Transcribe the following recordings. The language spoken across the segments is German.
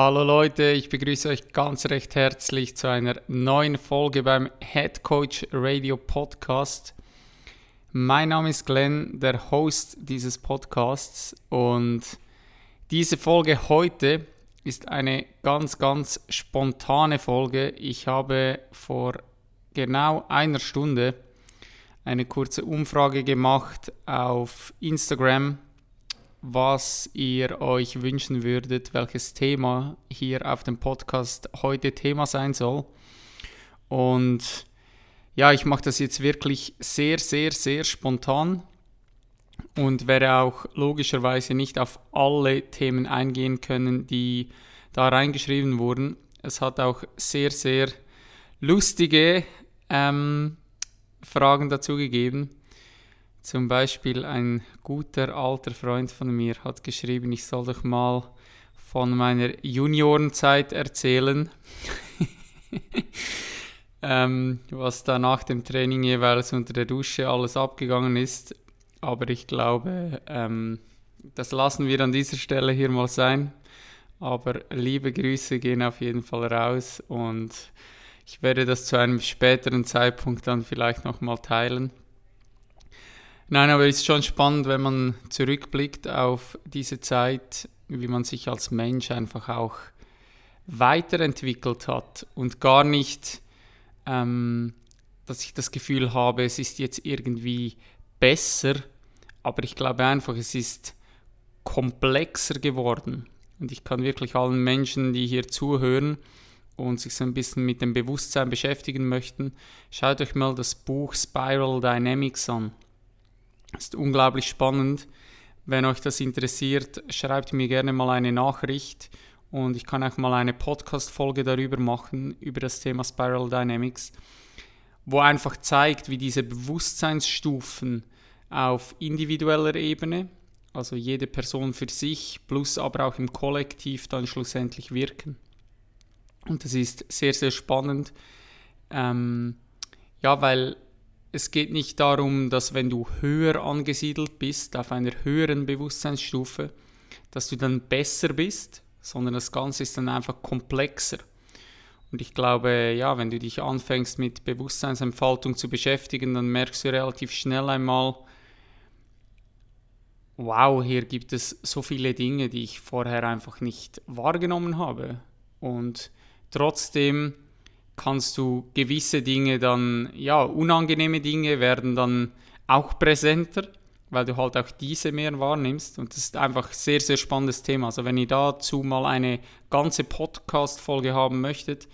Hallo Leute, ich begrüße euch ganz recht herzlich zu einer neuen Folge beim Head Coach Radio Podcast. Mein Name ist Glenn, der Host dieses Podcasts und diese Folge heute ist eine ganz, ganz spontane Folge. Ich habe vor genau einer Stunde eine kurze Umfrage gemacht auf Instagram was ihr euch wünschen würdet, welches Thema hier auf dem Podcast heute Thema sein soll. Und ja, ich mache das jetzt wirklich sehr, sehr, sehr spontan und werde auch logischerweise nicht auf alle Themen eingehen können, die da reingeschrieben wurden. Es hat auch sehr, sehr lustige ähm, Fragen dazu gegeben. Zum Beispiel ein guter alter Freund von mir hat geschrieben, ich soll doch mal von meiner Juniorenzeit erzählen, ähm, was da nach dem Training jeweils unter der Dusche alles abgegangen ist. Aber ich glaube, ähm, das lassen wir an dieser Stelle hier mal sein. Aber liebe Grüße gehen auf jeden Fall raus und ich werde das zu einem späteren Zeitpunkt dann vielleicht nochmal teilen. Nein, aber es ist schon spannend, wenn man zurückblickt auf diese Zeit, wie man sich als Mensch einfach auch weiterentwickelt hat und gar nicht, ähm, dass ich das Gefühl habe, es ist jetzt irgendwie besser, aber ich glaube einfach, es ist komplexer geworden. Und ich kann wirklich allen Menschen, die hier zuhören und sich so ein bisschen mit dem Bewusstsein beschäftigen möchten, schaut euch mal das Buch Spiral Dynamics an. Ist unglaublich spannend. Wenn euch das interessiert, schreibt mir gerne mal eine Nachricht und ich kann auch mal eine Podcast-Folge darüber machen, über das Thema Spiral Dynamics, wo einfach zeigt, wie diese Bewusstseinsstufen auf individueller Ebene, also jede Person für sich, plus aber auch im Kollektiv dann schlussendlich wirken. Und das ist sehr, sehr spannend. Ähm, ja, weil es geht nicht darum, dass wenn du höher angesiedelt bist, auf einer höheren Bewusstseinsstufe, dass du dann besser bist, sondern das Ganze ist dann einfach komplexer. Und ich glaube, ja, wenn du dich anfängst mit Bewusstseinsentfaltung zu beschäftigen, dann merkst du relativ schnell einmal, wow, hier gibt es so viele Dinge, die ich vorher einfach nicht wahrgenommen habe. Und trotzdem kannst du gewisse Dinge dann, ja, unangenehme Dinge werden dann auch präsenter, weil du halt auch diese mehr wahrnimmst. Und das ist einfach ein sehr, sehr spannendes Thema. Also wenn ihr dazu mal eine ganze Podcast-Folge haben möchtet,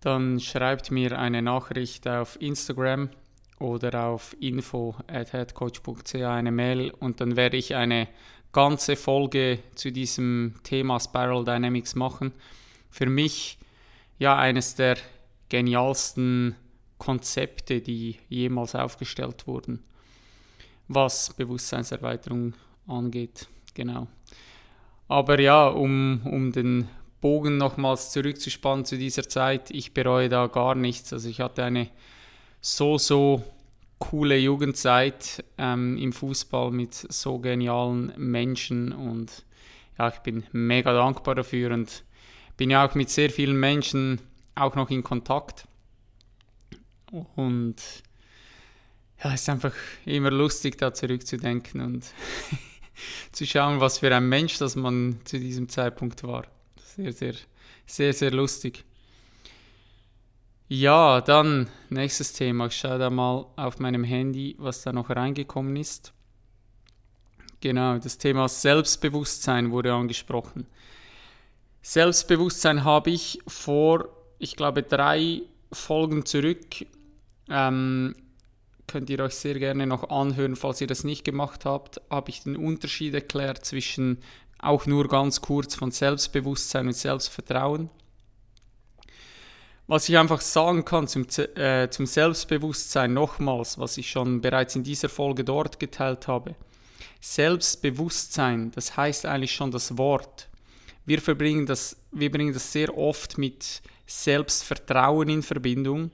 dann schreibt mir eine Nachricht auf Instagram oder auf info at headcoach.ch eine Mail und dann werde ich eine ganze Folge zu diesem Thema Spiral Dynamics machen. Für mich ja eines der genialsten Konzepte, die jemals aufgestellt wurden, was Bewusstseinserweiterung angeht. Genau. Aber ja, um, um den Bogen nochmals zurückzuspannen zu dieser Zeit, ich bereue da gar nichts. Also ich hatte eine so, so coole Jugendzeit ähm, im Fußball mit so genialen Menschen und ja, ich bin mega dankbar dafür und bin ja auch mit sehr vielen Menschen auch noch in Kontakt. Und ja, es ist einfach immer lustig, da zurückzudenken und zu schauen, was für ein Mensch das man zu diesem Zeitpunkt war. Sehr, sehr, sehr, sehr lustig. Ja, dann nächstes Thema. Ich schaue da mal auf meinem Handy, was da noch reingekommen ist. Genau, das Thema Selbstbewusstsein wurde angesprochen. Selbstbewusstsein habe ich vor ich glaube, drei Folgen zurück. Ähm, könnt ihr euch sehr gerne noch anhören, falls ihr das nicht gemacht habt, habe ich den Unterschied erklärt zwischen auch nur ganz kurz von Selbstbewusstsein und Selbstvertrauen. Was ich einfach sagen kann zum, äh, zum Selbstbewusstsein nochmals, was ich schon bereits in dieser Folge dort geteilt habe. Selbstbewusstsein, das heißt eigentlich schon das Wort. Wir, verbringen das, wir bringen das sehr oft mit Selbstvertrauen in Verbindung,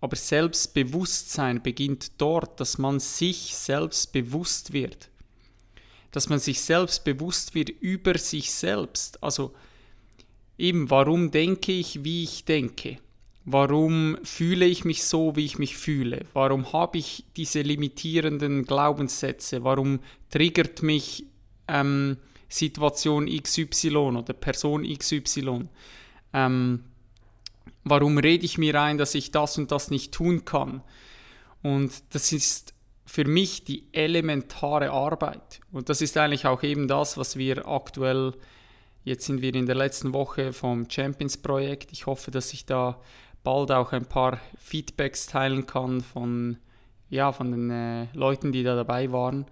aber Selbstbewusstsein beginnt dort, dass man sich selbst bewusst wird. Dass man sich selbst bewusst wird über sich selbst. Also eben, warum denke ich, wie ich denke? Warum fühle ich mich so, wie ich mich fühle? Warum habe ich diese limitierenden Glaubenssätze? Warum triggert mich ähm, Situation XY oder Person XY? Ähm, warum rede ich mir ein, dass ich das und das nicht tun kann? Und das ist für mich die elementare Arbeit. Und das ist eigentlich auch eben das, was wir aktuell, jetzt sind wir in der letzten Woche vom Champions Projekt. Ich hoffe, dass ich da bald auch ein paar Feedbacks teilen kann von, ja, von den äh, Leuten, die da dabei waren,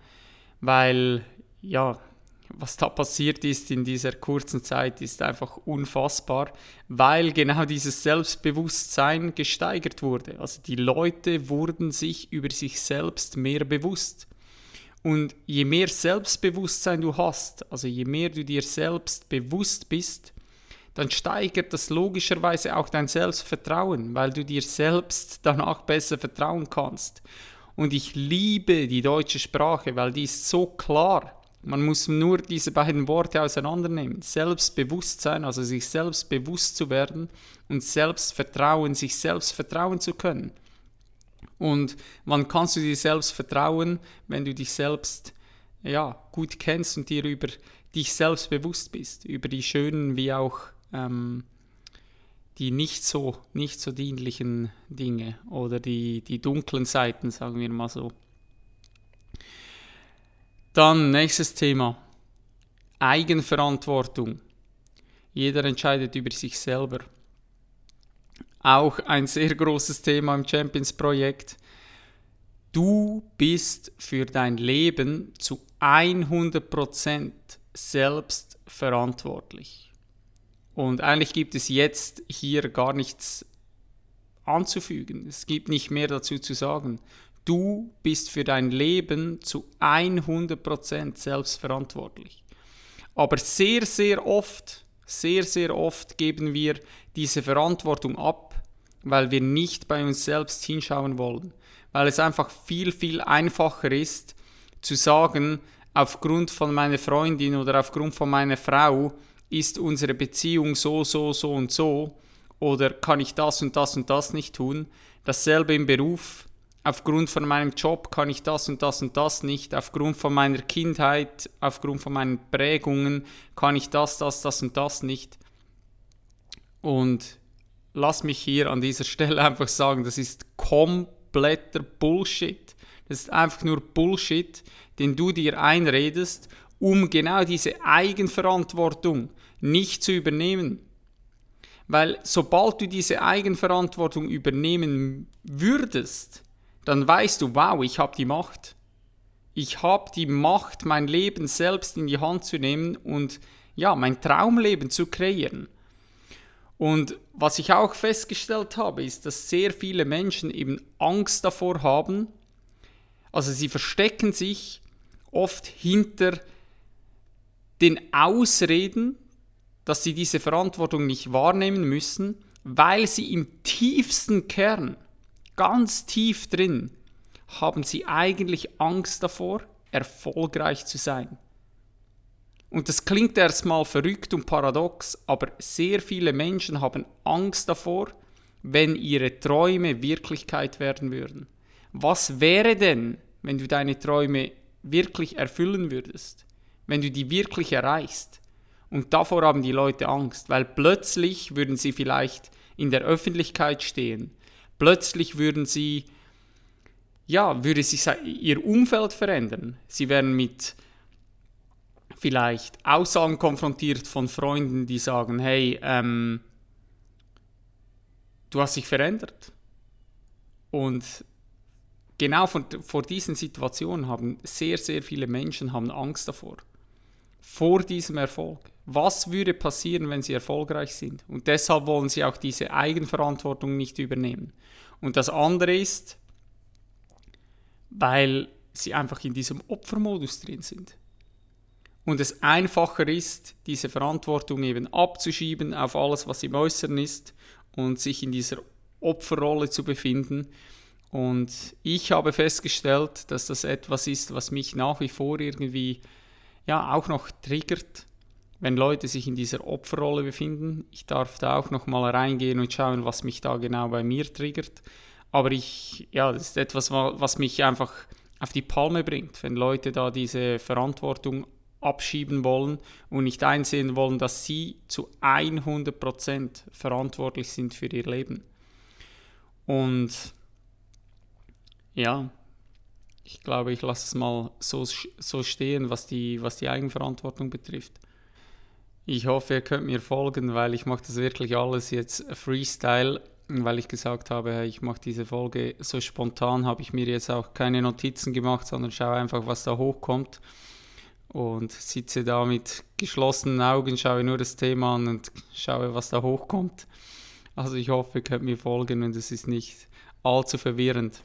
weil ja, was da passiert ist in dieser kurzen Zeit, ist einfach unfassbar, weil genau dieses Selbstbewusstsein gesteigert wurde. Also die Leute wurden sich über sich selbst mehr bewusst. Und je mehr Selbstbewusstsein du hast, also je mehr du dir selbst bewusst bist, dann steigert das logischerweise auch dein Selbstvertrauen, weil du dir selbst danach besser vertrauen kannst. Und ich liebe die deutsche Sprache, weil die ist so klar. Man muss nur diese beiden Worte auseinandernehmen. Selbstbewusstsein, also sich selbst bewusst zu werden und Selbstvertrauen, sich selbst vertrauen zu können. Und wann kannst du dir selbst vertrauen, wenn du dich selbst ja, gut kennst und dir über dich selbst bewusst bist, über die schönen wie auch ähm, die nicht so, nicht so dienlichen Dinge oder die, die dunklen Seiten, sagen wir mal so. Dann nächstes Thema. Eigenverantwortung. Jeder entscheidet über sich selber. Auch ein sehr großes Thema im Champions Projekt. Du bist für dein Leben zu 100% selbst verantwortlich. Und eigentlich gibt es jetzt hier gar nichts anzufügen. Es gibt nicht mehr dazu zu sagen. Du bist für dein Leben zu 100% selbstverantwortlich. Aber sehr, sehr oft, sehr, sehr oft geben wir diese Verantwortung ab, weil wir nicht bei uns selbst hinschauen wollen. Weil es einfach viel, viel einfacher ist zu sagen, aufgrund von meiner Freundin oder aufgrund von meiner Frau ist unsere Beziehung so, so, so und so oder kann ich das und das und das nicht tun. Dasselbe im Beruf. Aufgrund von meinem Job kann ich das und das und das nicht. Aufgrund von meiner Kindheit, aufgrund von meinen Prägungen kann ich das, das, das und das nicht. Und lass mich hier an dieser Stelle einfach sagen, das ist kompletter Bullshit. Das ist einfach nur Bullshit, den du dir einredest um genau diese Eigenverantwortung nicht zu übernehmen. Weil sobald du diese Eigenverantwortung übernehmen würdest, dann weißt du, wow, ich habe die Macht. Ich habe die Macht, mein Leben selbst in die Hand zu nehmen und ja, mein Traumleben zu kreieren. Und was ich auch festgestellt habe, ist, dass sehr viele Menschen eben Angst davor haben. Also sie verstecken sich oft hinter den Ausreden, dass sie diese Verantwortung nicht wahrnehmen müssen, weil sie im tiefsten Kern, ganz tief drin, haben sie eigentlich Angst davor, erfolgreich zu sein. Und das klingt erstmal verrückt und paradox, aber sehr viele Menschen haben Angst davor, wenn ihre Träume Wirklichkeit werden würden. Was wäre denn, wenn du deine Träume wirklich erfüllen würdest? wenn du die wirklich erreichst. Und davor haben die Leute Angst, weil plötzlich würden sie vielleicht in der Öffentlichkeit stehen. Plötzlich würden sie, ja, würde sich ihr Umfeld verändern. Sie werden mit vielleicht Aussagen konfrontiert von Freunden, die sagen, hey, ähm, du hast dich verändert. Und genau vor, vor diesen Situationen haben sehr, sehr viele Menschen haben Angst davor. Vor diesem Erfolg. Was würde passieren, wenn sie erfolgreich sind? Und deshalb wollen sie auch diese Eigenverantwortung nicht übernehmen. Und das andere ist, weil sie einfach in diesem Opfermodus drin sind. Und es einfacher ist, diese Verantwortung eben abzuschieben auf alles, was im Äußeren ist und sich in dieser Opferrolle zu befinden. Und ich habe festgestellt, dass das etwas ist, was mich nach wie vor irgendwie ja auch noch triggert, wenn Leute sich in dieser Opferrolle befinden. Ich darf da auch noch mal reingehen und schauen, was mich da genau bei mir triggert. Aber ich, ja, das ist etwas, was mich einfach auf die Palme bringt, wenn Leute da diese Verantwortung abschieben wollen und nicht einsehen wollen, dass sie zu 100% verantwortlich sind für ihr Leben. Und ja, ich glaube, ich lasse es mal so, so stehen, was die, was die Eigenverantwortung betrifft. Ich hoffe, ihr könnt mir folgen, weil ich mache das wirklich alles jetzt Freestyle, weil ich gesagt habe, ich mache diese Folge so spontan, habe ich mir jetzt auch keine Notizen gemacht, sondern schaue einfach, was da hochkommt und sitze da mit geschlossenen Augen, schaue nur das Thema an und schaue, was da hochkommt. Also ich hoffe, ihr könnt mir folgen und es ist nicht allzu verwirrend.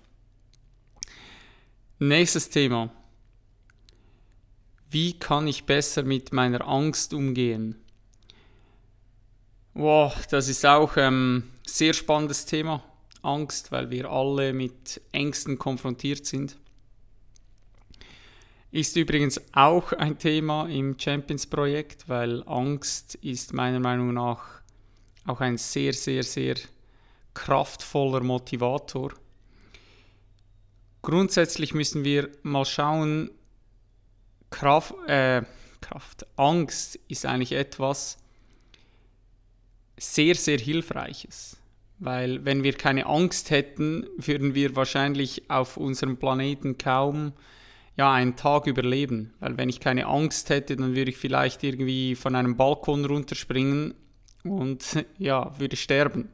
Nächstes Thema. Wie kann ich besser mit meiner Angst umgehen? Wow, das ist auch ein ähm, sehr spannendes Thema. Angst, weil wir alle mit Ängsten konfrontiert sind. Ist übrigens auch ein Thema im Champions-Projekt, weil Angst ist meiner Meinung nach auch ein sehr, sehr, sehr kraftvoller Motivator grundsätzlich müssen wir mal schauen, Kraft, äh, Kraft, Angst ist eigentlich etwas sehr, sehr Hilfreiches. Weil wenn wir keine Angst hätten, würden wir wahrscheinlich auf unserem Planeten kaum ja, einen Tag überleben. Weil wenn ich keine Angst hätte, dann würde ich vielleicht irgendwie von einem Balkon runterspringen und ja, würde sterben.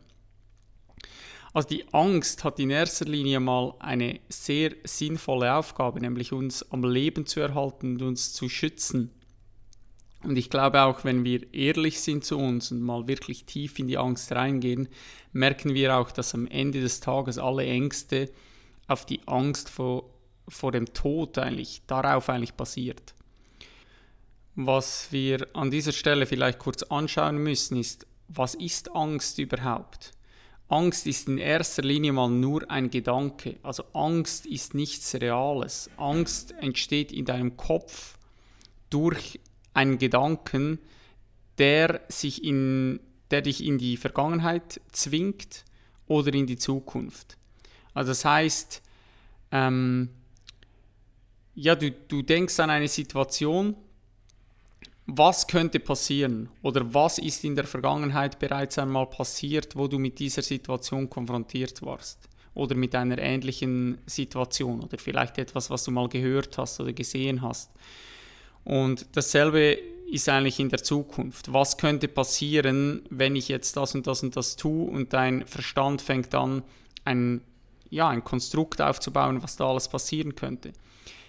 Also die Angst hat in erster Linie mal eine sehr sinnvolle Aufgabe, nämlich uns am Leben zu erhalten und uns zu schützen. Und ich glaube auch, wenn wir ehrlich sind zu uns und mal wirklich tief in die Angst reingehen, merken wir auch, dass am Ende des Tages alle Ängste auf die Angst vor, vor dem Tod eigentlich, darauf eigentlich basiert. Was wir an dieser Stelle vielleicht kurz anschauen müssen, ist, was ist Angst überhaupt? Angst ist in erster Linie mal nur ein Gedanke. Also Angst ist nichts Reales. Angst entsteht in deinem Kopf durch einen Gedanken, der, sich in, der dich in die Vergangenheit zwingt oder in die Zukunft. Also das heißt, ähm, ja, du, du denkst an eine Situation, was könnte passieren oder was ist in der Vergangenheit bereits einmal passiert, wo du mit dieser Situation konfrontiert warst oder mit einer ähnlichen Situation oder vielleicht etwas, was du mal gehört hast oder gesehen hast. Und dasselbe ist eigentlich in der Zukunft. Was könnte passieren, wenn ich jetzt das und das und das tue und dein Verstand fängt an, ein, ja, ein Konstrukt aufzubauen, was da alles passieren könnte.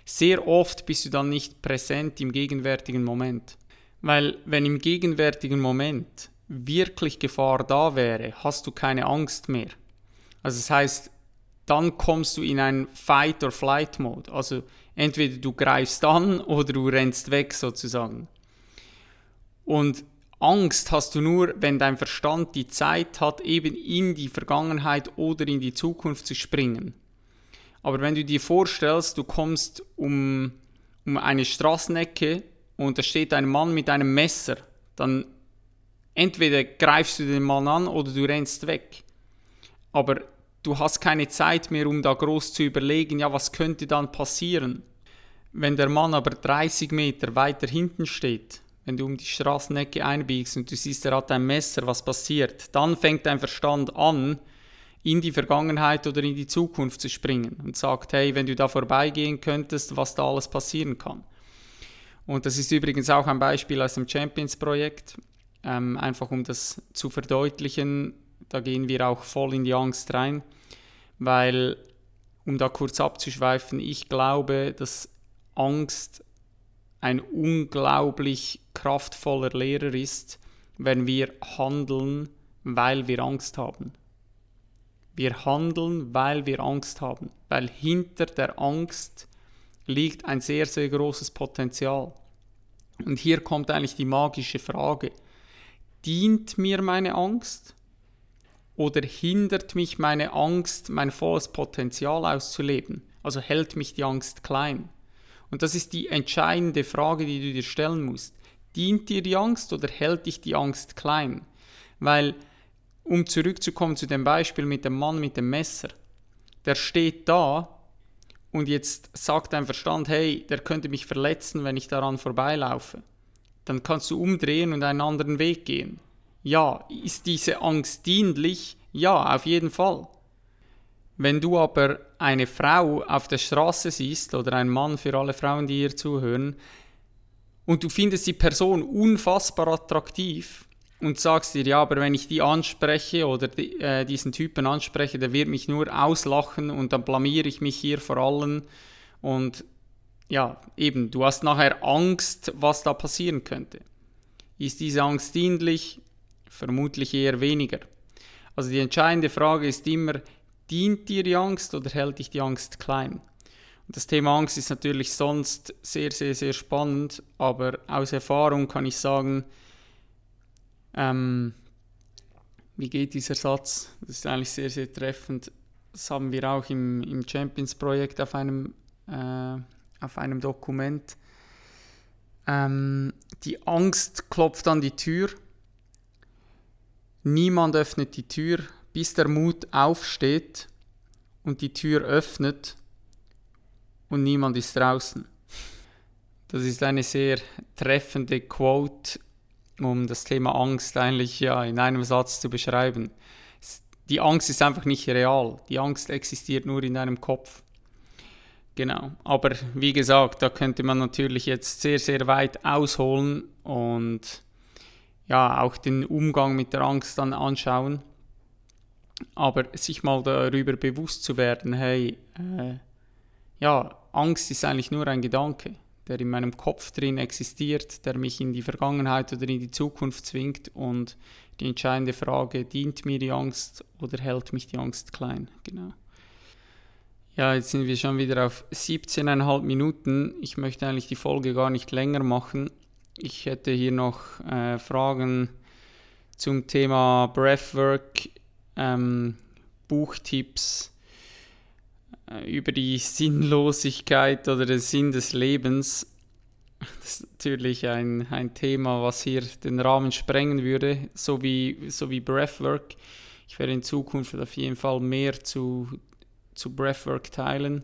Sehr oft bist du dann nicht präsent im gegenwärtigen Moment. Weil wenn im gegenwärtigen Moment wirklich Gefahr da wäre, hast du keine Angst mehr. Also das heißt, dann kommst du in einen Fight-or-Flight-Mode. Also entweder du greifst an oder du rennst weg sozusagen. Und Angst hast du nur, wenn dein Verstand die Zeit hat, eben in die Vergangenheit oder in die Zukunft zu springen. Aber wenn du dir vorstellst, du kommst um, um eine Straßenecke und da steht ein Mann mit einem Messer, dann entweder greifst du den Mann an oder du rennst weg. Aber du hast keine Zeit mehr, um da groß zu überlegen, ja, was könnte dann passieren. Wenn der Mann aber 30 Meter weiter hinten steht, wenn du um die Straßenecke einbiegst und du siehst, er hat ein Messer, was passiert, dann fängt dein Verstand an, in die Vergangenheit oder in die Zukunft zu springen und sagt, hey, wenn du da vorbeigehen könntest, was da alles passieren kann. Und das ist übrigens auch ein Beispiel aus dem Champions-Projekt, ähm, einfach um das zu verdeutlichen. Da gehen wir auch voll in die Angst rein, weil, um da kurz abzuschweifen, ich glaube, dass Angst ein unglaublich kraftvoller Lehrer ist, wenn wir handeln, weil wir Angst haben. Wir handeln, weil wir Angst haben, weil hinter der Angst liegt ein sehr, sehr großes Potenzial. Und hier kommt eigentlich die magische Frage. Dient mir meine Angst oder hindert mich meine Angst, mein volles Potenzial auszuleben? Also hält mich die Angst klein? Und das ist die entscheidende Frage, die du dir stellen musst. Dient dir die Angst oder hält dich die Angst klein? Weil, um zurückzukommen zu dem Beispiel mit dem Mann mit dem Messer, der steht da und jetzt sagt dein Verstand, hey, der könnte mich verletzen, wenn ich daran vorbeilaufe. Dann kannst du umdrehen und einen anderen Weg gehen. Ja, ist diese Angst dienlich? Ja, auf jeden Fall. Wenn du aber eine Frau auf der Straße siehst oder einen Mann für alle Frauen, die hier zuhören, und du findest die Person unfassbar attraktiv und sagst dir, ja, aber wenn ich die anspreche oder die, äh, diesen Typen anspreche, der wird mich nur auslachen und dann blamiere ich mich hier vor allen und ja, eben, du hast nachher Angst, was da passieren könnte. Ist diese Angst dienlich? Vermutlich eher weniger. Also die entscheidende Frage ist immer, Dient dir die Angst oder hält dich die Angst klein? Und das Thema Angst ist natürlich sonst sehr, sehr, sehr spannend, aber aus Erfahrung kann ich sagen, ähm, wie geht dieser Satz? Das ist eigentlich sehr, sehr treffend. Das haben wir auch im, im Champions-Projekt auf einem, äh, auf einem Dokument. Ähm, die Angst klopft an die Tür. Niemand öffnet die Tür, bis der Mut aufsteht und die Tür öffnet und niemand ist draußen. Das ist eine sehr treffende Quote, um das Thema Angst eigentlich ja in einem Satz zu beschreiben. Die Angst ist einfach nicht real. Die Angst existiert nur in deinem Kopf. Genau. Aber wie gesagt, da könnte man natürlich jetzt sehr, sehr weit ausholen und ja, auch den Umgang mit der Angst dann anschauen. Aber sich mal darüber bewusst zu werden, hey, äh, ja, Angst ist eigentlich nur ein Gedanke, der in meinem Kopf drin existiert, der mich in die Vergangenheit oder in die Zukunft zwingt und die entscheidende Frage, dient mir die Angst oder hält mich die Angst klein? Genau. Ja, jetzt sind wir schon wieder auf 17,5 Minuten. Ich möchte eigentlich die Folge gar nicht länger machen. Ich hätte hier noch äh, Fragen zum Thema Breathwork ähm, Buchtipps über die Sinnlosigkeit oder den Sinn des Lebens. Das ist natürlich ein, ein Thema, was hier den Rahmen sprengen würde, so wie, so wie Breathwork. Ich werde in Zukunft auf jeden Fall mehr zu, zu Breathwork teilen.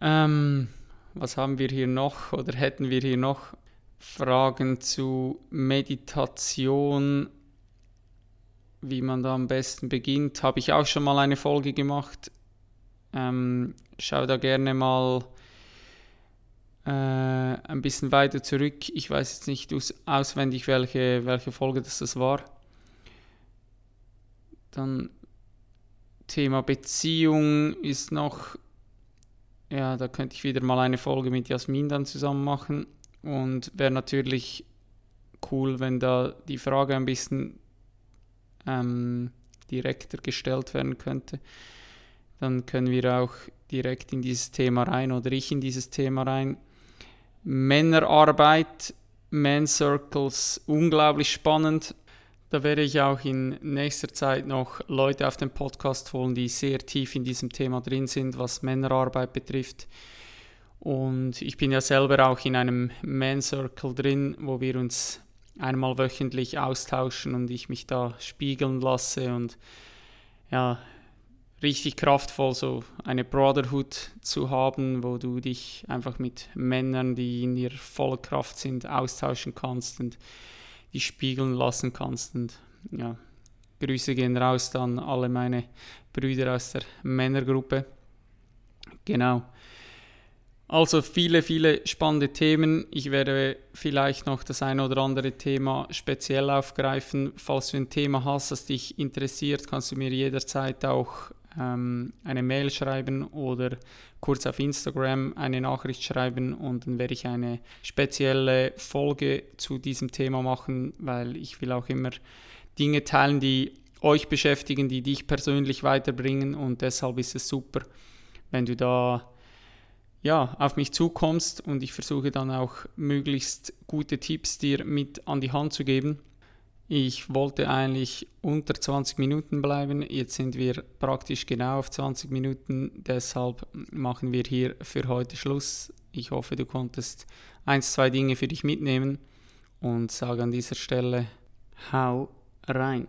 Ähm, was haben wir hier noch oder hätten wir hier noch? Fragen zu Meditation wie man da am besten beginnt. Habe ich auch schon mal eine Folge gemacht. Ähm, schau da gerne mal äh, ein bisschen weiter zurück. Ich weiß jetzt nicht auswendig, welche, welche Folge das, das war. Dann Thema Beziehung ist noch, ja, da könnte ich wieder mal eine Folge mit Jasmin dann zusammen machen. Und wäre natürlich cool, wenn da die Frage ein bisschen ähm, direkter gestellt werden könnte, dann können wir auch direkt in dieses Thema rein oder ich in dieses Thema rein. Männerarbeit, Man Circles, unglaublich spannend. Da werde ich auch in nächster Zeit noch Leute auf den Podcast holen, die sehr tief in diesem Thema drin sind, was Männerarbeit betrifft. Und ich bin ja selber auch in einem Man Circle drin, wo wir uns einmal wöchentlich austauschen und ich mich da spiegeln lasse und ja, richtig kraftvoll so eine Brotherhood zu haben, wo du dich einfach mit Männern, die in ihrer vollen Kraft sind, austauschen kannst und die spiegeln lassen kannst und ja, Grüße gehen raus dann alle meine Brüder aus der Männergruppe. Genau. Also viele, viele spannende Themen. Ich werde vielleicht noch das eine oder andere Thema speziell aufgreifen. Falls du ein Thema hast, das dich interessiert, kannst du mir jederzeit auch ähm, eine Mail schreiben oder kurz auf Instagram eine Nachricht schreiben und dann werde ich eine spezielle Folge zu diesem Thema machen, weil ich will auch immer Dinge teilen, die euch beschäftigen, die dich persönlich weiterbringen und deshalb ist es super, wenn du da ja, auf mich zukommst und ich versuche dann auch möglichst gute Tipps dir mit an die Hand zu geben. Ich wollte eigentlich unter 20 Minuten bleiben, jetzt sind wir praktisch genau auf 20 Minuten, deshalb machen wir hier für heute Schluss. Ich hoffe, du konntest ein, zwei Dinge für dich mitnehmen und sage an dieser Stelle, hau rein.